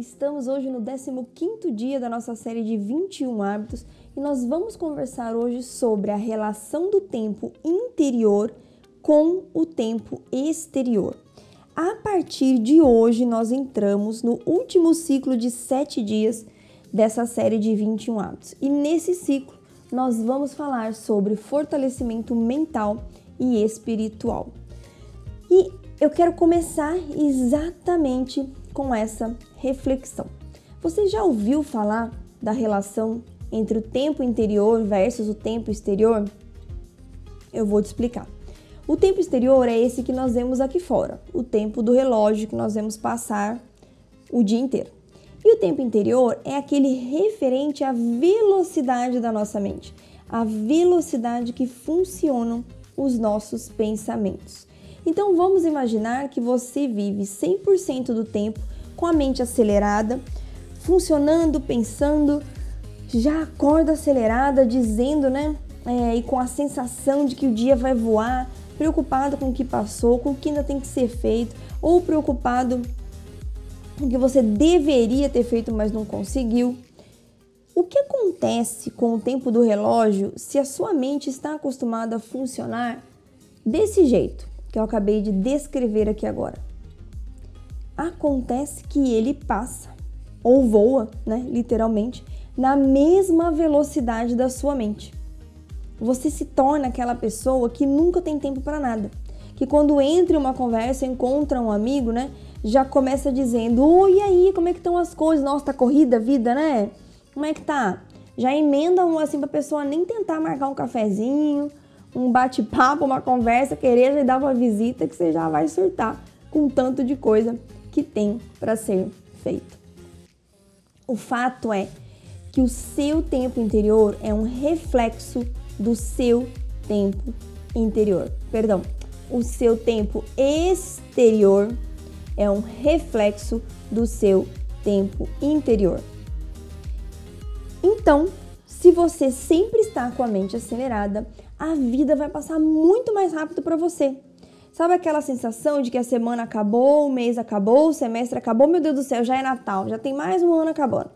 Estamos hoje no 15º dia da nossa série de 21 hábitos e nós vamos conversar hoje sobre a relação do tempo interior com o tempo exterior. A partir de hoje, nós entramos no último ciclo de sete dias dessa série de 21 hábitos. E nesse ciclo, nós vamos falar sobre fortalecimento mental e espiritual. E eu quero começar exatamente com essa reflexão. Você já ouviu falar da relação entre o tempo interior versus o tempo exterior? Eu vou te explicar. O tempo exterior é esse que nós vemos aqui fora, o tempo do relógio que nós vemos passar o dia inteiro. E o tempo interior é aquele referente à velocidade da nossa mente, a velocidade que funcionam os nossos pensamentos. Então vamos imaginar que você vive 100% do tempo com a mente acelerada, funcionando, pensando, já acorda acelerada, dizendo, né? É, e com a sensação de que o dia vai voar, preocupado com o que passou, com o que ainda tem que ser feito, ou preocupado com o que você deveria ter feito, mas não conseguiu. O que acontece com o tempo do relógio se a sua mente está acostumada a funcionar desse jeito que eu acabei de descrever aqui agora? Acontece que ele passa ou voa, né, literalmente, na mesma velocidade da sua mente. Você se torna aquela pessoa que nunca tem tempo para nada, que quando entra em uma conversa, encontra um amigo, né, já começa dizendo: "Oi, e aí, como é que estão as coisas? Nossa, tá corrida a vida, né? Como é que tá?" Já emenda um assim pra pessoa nem tentar marcar um cafezinho, um bate-papo, uma conversa, querer já dar uma visita que você já vai surtar com tanto de coisa que tem para ser feito. O fato é que o seu tempo interior é um reflexo do seu tempo interior. Perdão, o seu tempo exterior é um reflexo do seu tempo interior. Então, se você sempre está com a mente acelerada, a vida vai passar muito mais rápido para você. Sabe aquela sensação de que a semana acabou, o mês acabou, o semestre acabou, meu Deus do céu, já é Natal, já tem mais um ano acabando.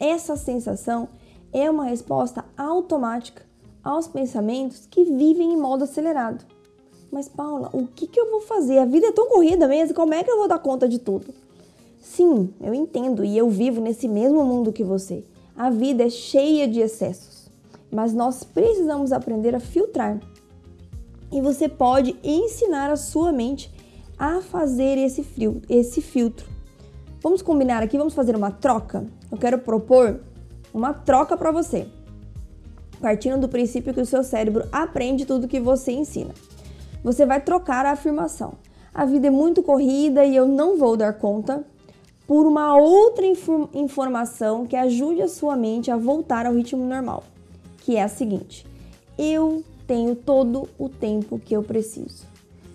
Essa sensação é uma resposta automática aos pensamentos que vivem em modo acelerado. Mas Paula, o que, que eu vou fazer? A vida é tão corrida mesmo, como é que eu vou dar conta de tudo? Sim, eu entendo e eu vivo nesse mesmo mundo que você. A vida é cheia de excessos, mas nós precisamos aprender a filtrar e você pode ensinar a sua mente a fazer esse, frio, esse filtro. Vamos combinar aqui, vamos fazer uma troca? Eu quero propor uma troca para você, partindo do princípio que o seu cérebro aprende tudo que você ensina. Você vai trocar a afirmação. A vida é muito corrida e eu não vou dar conta por uma outra informação que ajude a sua mente a voltar ao ritmo normal, que é a seguinte: eu tenho todo o tempo que eu preciso.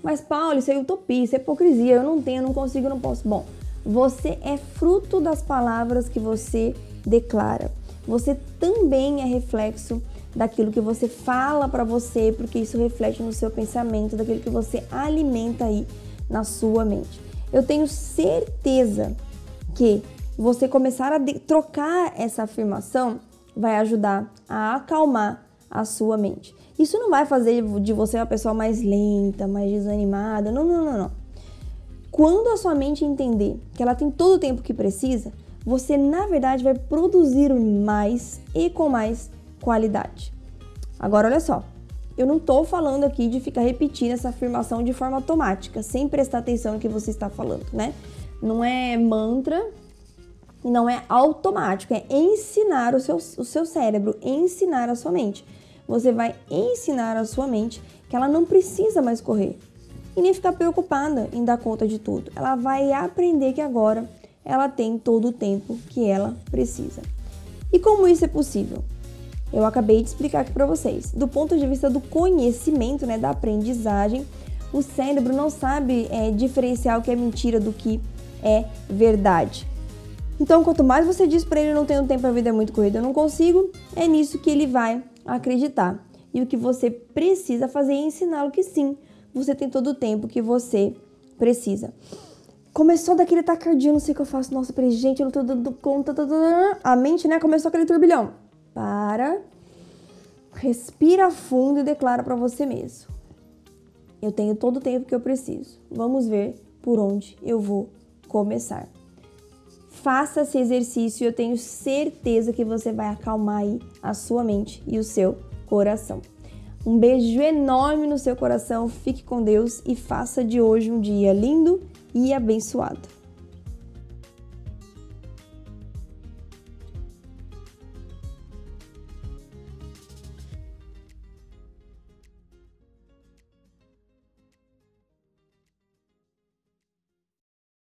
Mas, Paulo, isso é utopia, isso é hipocrisia. Eu não tenho, eu não consigo, eu não posso. Bom, você é fruto das palavras que você declara. Você também é reflexo daquilo que você fala para você, porque isso reflete no seu pensamento, daquilo que você alimenta aí na sua mente. Eu tenho certeza que você começar a trocar essa afirmação vai ajudar a acalmar a sua mente. Isso não vai fazer de você uma pessoa mais lenta, mais desanimada. Não, não, não, não. Quando a sua mente entender que ela tem todo o tempo que precisa, você na verdade vai produzir mais e com mais qualidade. Agora olha só, eu não estou falando aqui de ficar repetindo essa afirmação de forma automática, sem prestar atenção no que você está falando, né? Não é mantra não é automático, é ensinar o seu, o seu cérebro, ensinar a sua mente você vai ensinar a sua mente que ela não precisa mais correr e nem ficar preocupada em dar conta de tudo. Ela vai aprender que agora ela tem todo o tempo que ela precisa. E como isso é possível? eu acabei de explicar aqui para vocês. Do ponto de vista do conhecimento, né, da aprendizagem, o cérebro não sabe é, diferenciar o que é mentira do que é verdade. Então, quanto mais você diz para ele, não tenho tempo, a vida é muito corrida, eu não consigo, é nisso que ele vai acreditar. E o que você precisa fazer é ensiná-lo que sim, você tem todo o tempo que você precisa. Começou daquele tacardia, não sei o que eu faço, nossa, peraí, gente, eu não tô dando conta. A mente, né, começou aquele turbilhão. Para, respira fundo e declara para você mesmo. Eu tenho todo o tempo que eu preciso. Vamos ver por onde eu vou começar. Faça esse exercício eu tenho certeza que você vai acalmar aí a sua mente e o seu coração. Um beijo enorme no seu coração, fique com Deus e faça de hoje um dia lindo e abençoado.